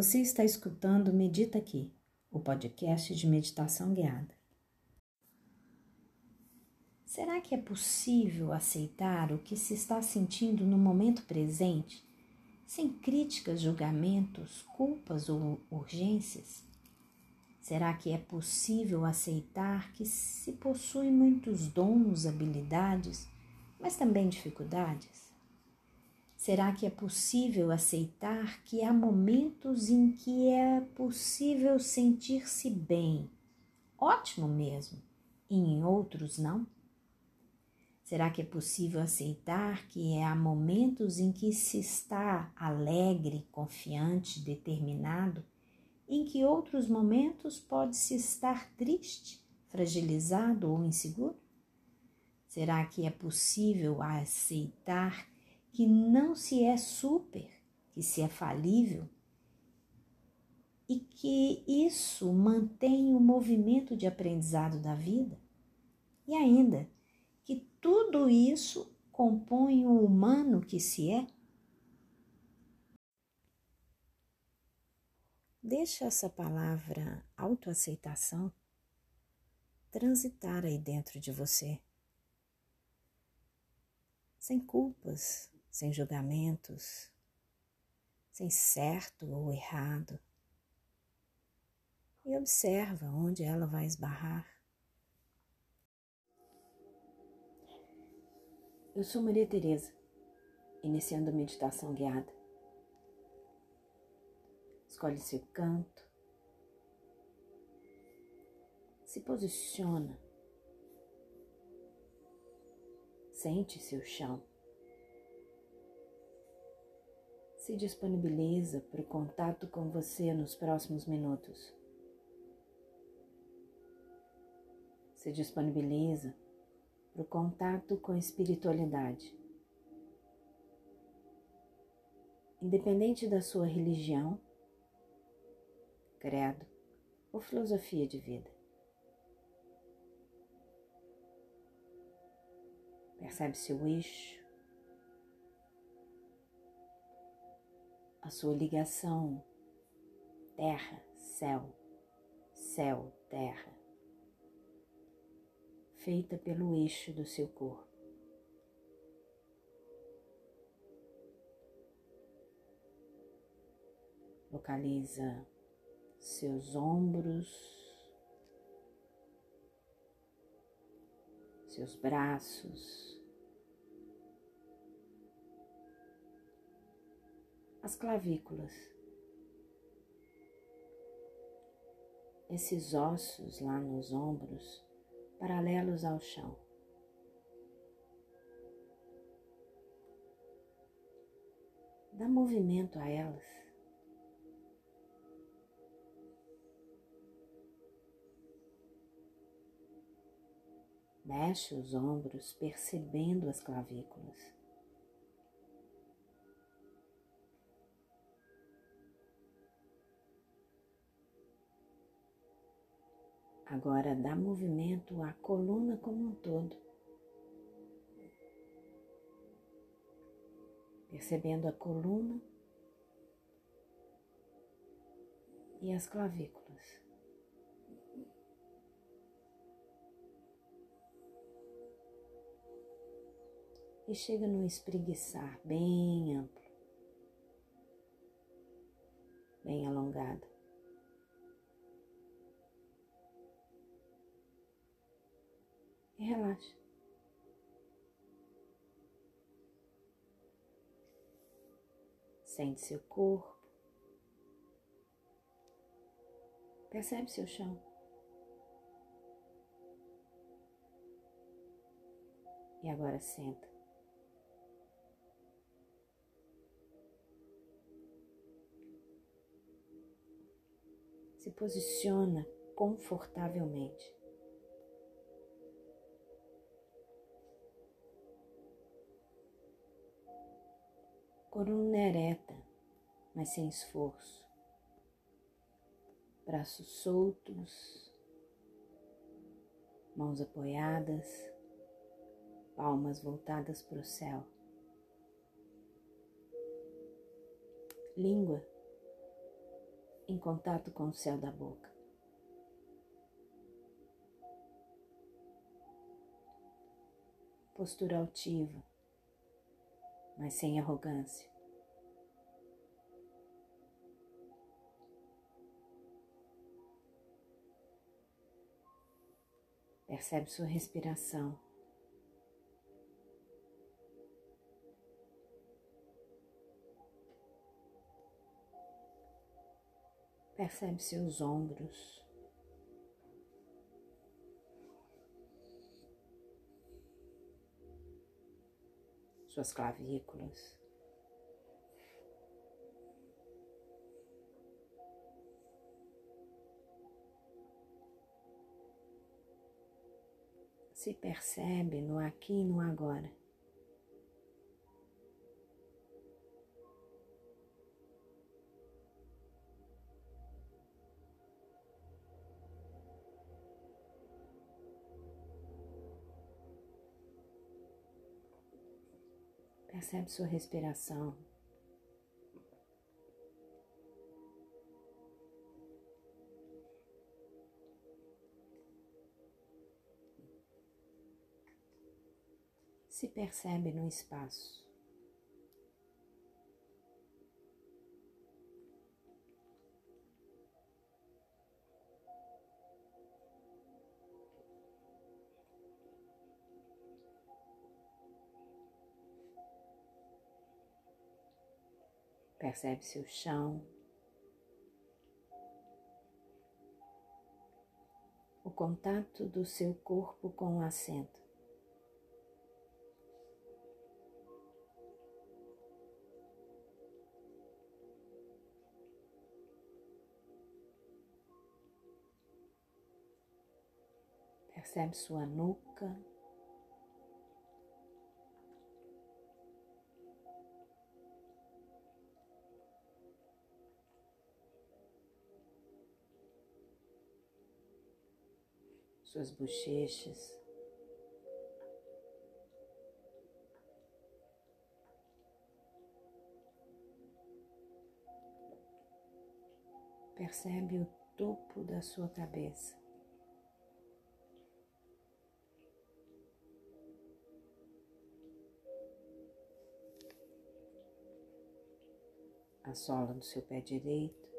Você está escutando Medita Aqui, o podcast de meditação guiada. Será que é possível aceitar o que se está sentindo no momento presente, sem críticas, julgamentos, culpas ou urgências? Será que é possível aceitar que se possui muitos dons, habilidades, mas também dificuldades? Será que é possível aceitar que há momentos em que é possível sentir-se bem, ótimo mesmo, e em outros não? Será que é possível aceitar que há momentos em que se está alegre, confiante, determinado, em que outros momentos pode-se estar triste, fragilizado ou inseguro? Será que é possível aceitar que não se é super, que se é falível e que isso mantém o movimento de aprendizado da vida. E ainda, que tudo isso compõe o humano que se é. Deixa essa palavra autoaceitação transitar aí dentro de você, sem culpas, sem julgamentos, sem certo ou errado. E observa onde ela vai esbarrar. Eu sou Maria Teresa, iniciando a meditação guiada. Escolhe seu canto. Se posiciona. Sente seu chão. Se disponibiliza para o contato com você nos próximos minutos. Se disponibiliza para o contato com a espiritualidade. Independente da sua religião, credo ou filosofia de vida. Percebe seu eixo, sua ligação. Terra, céu, céu, terra, feita pelo eixo do seu corpo. Localiza seus ombros, seus braços, as clavículas. Esses ossos lá nos ombros, paralelos ao chão. Dá movimento a elas. Mexe os ombros, percebendo as clavículas. Agora dá movimento à coluna como um todo. Percebendo a coluna e as clavículas. E chega no espreguiçar bem amplo, bem alongado. E relaxa. Sente seu corpo, percebe seu chão. E agora senta. Se posiciona confortavelmente. Coluna ereta, mas sem esforço, braços soltos, mãos apoiadas, palmas voltadas para o céu, língua em contato com o céu da boca. Postura altiva, mas sem arrogância. Percebe sua respiração. Percebe seus ombros. Suas clavículas. Se percebe no aqui e no agora. Percebe sua respiração. Se percebe no espaço. Percebe seu chão, o contato do seu corpo com o assento. Percebe sua nuca, suas bochechas. Percebe o topo da sua cabeça. A sola do seu pé direito.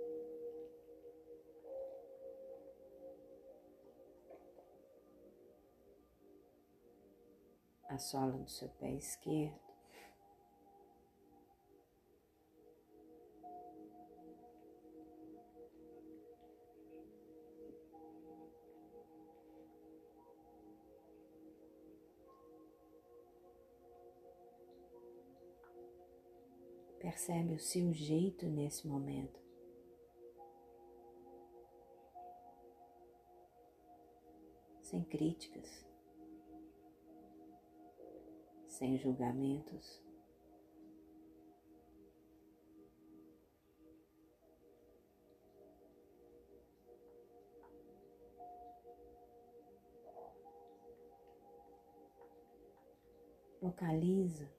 A sola do seu pé esquerdo. Percebe o seu jeito nesse momento. Sem críticas sem julgamentos. Localiza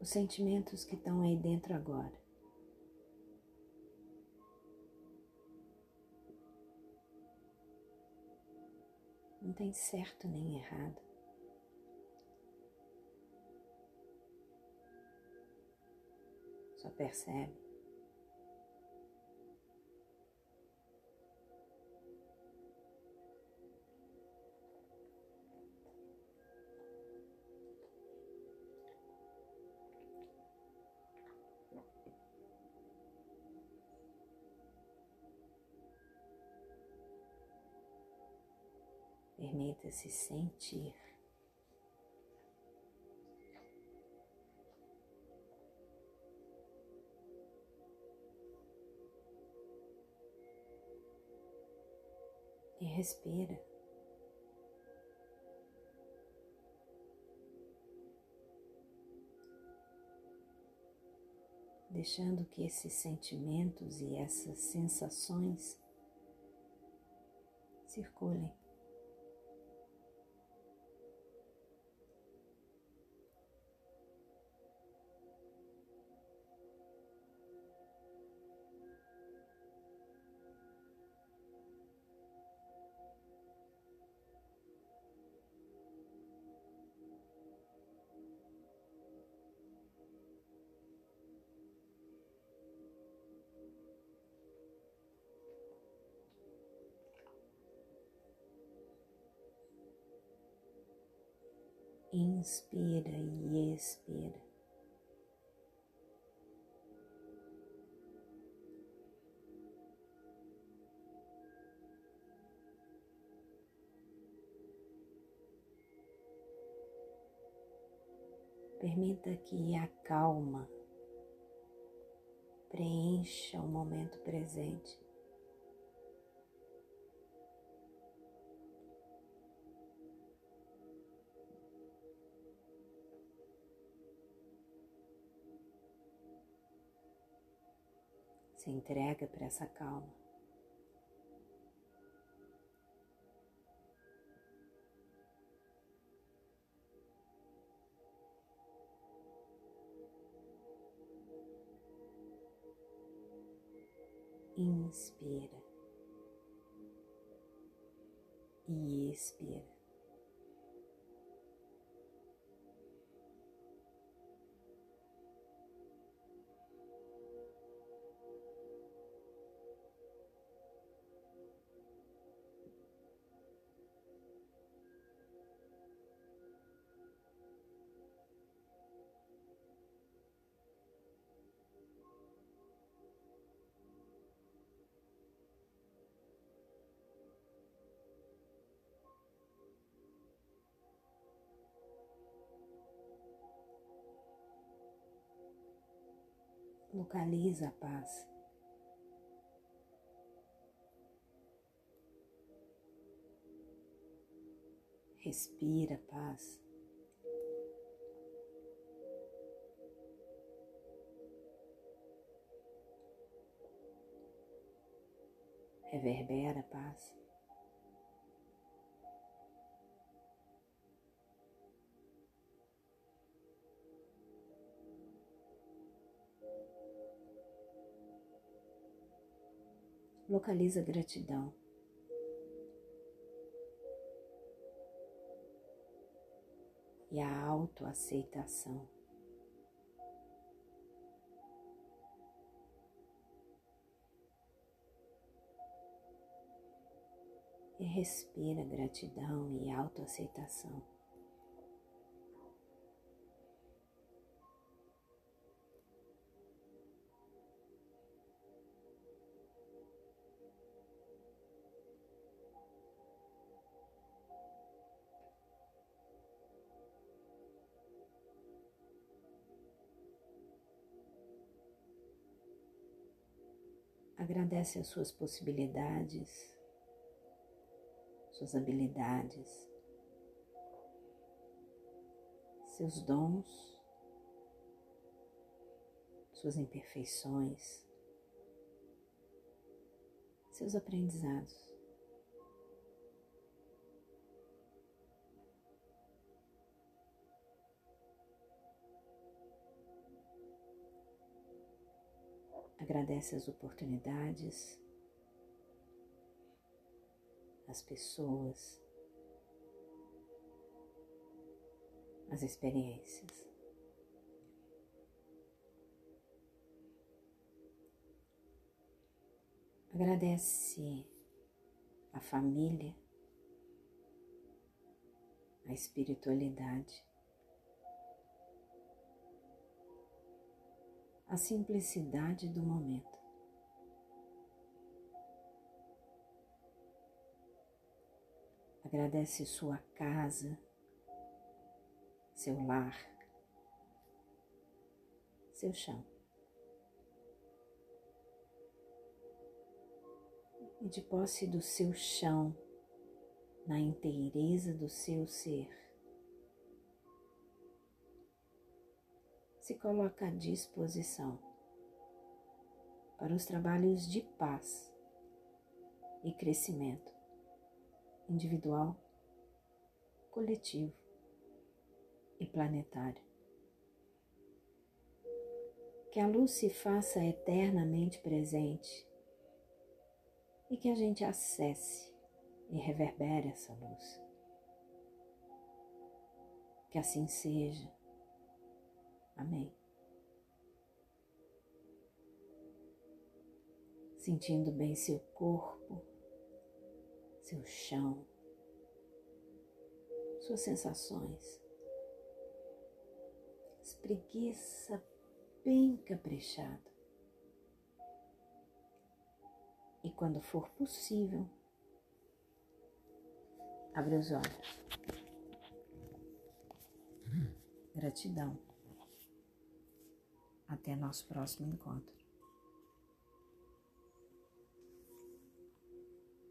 os sentimentos que estão aí dentro agora. Não tem certo nem errado. Só percebe. Permita-se sentir. Respira. Deixando que esses sentimentos e essas sensações circulem. Inspira e expira. Permita que a calma preencha o momento presente. Se entrega para essa calma. inspira e expira. Localiza a paz. Respira paz. Reverbera paz. Localiza gratidão. E a autoaceitação. E respira gratidão e autoaceitação. As suas possibilidades, suas habilidades, seus dons, suas imperfeições, seus aprendizados. Agradece as oportunidades, as pessoas, as experiências. Agradece a família, a espiritualidade, a simplicidade do momento. Agradece sua casa, seu lar, seu chão. E de posse do seu chão, na inteireza do seu ser, se coloca à disposição para os trabalhos de paz e crescimento individual, coletivo e planetário. Que a luz se faça eternamente presente e que a gente acesse e reverbere essa luz. Que assim seja Amém. Sentindo bem seu corpo, seu chão, suas sensações. espreguiça bem caprichado. E quando for possível, abre os olhos. Gratidão. Até nosso próximo encontro.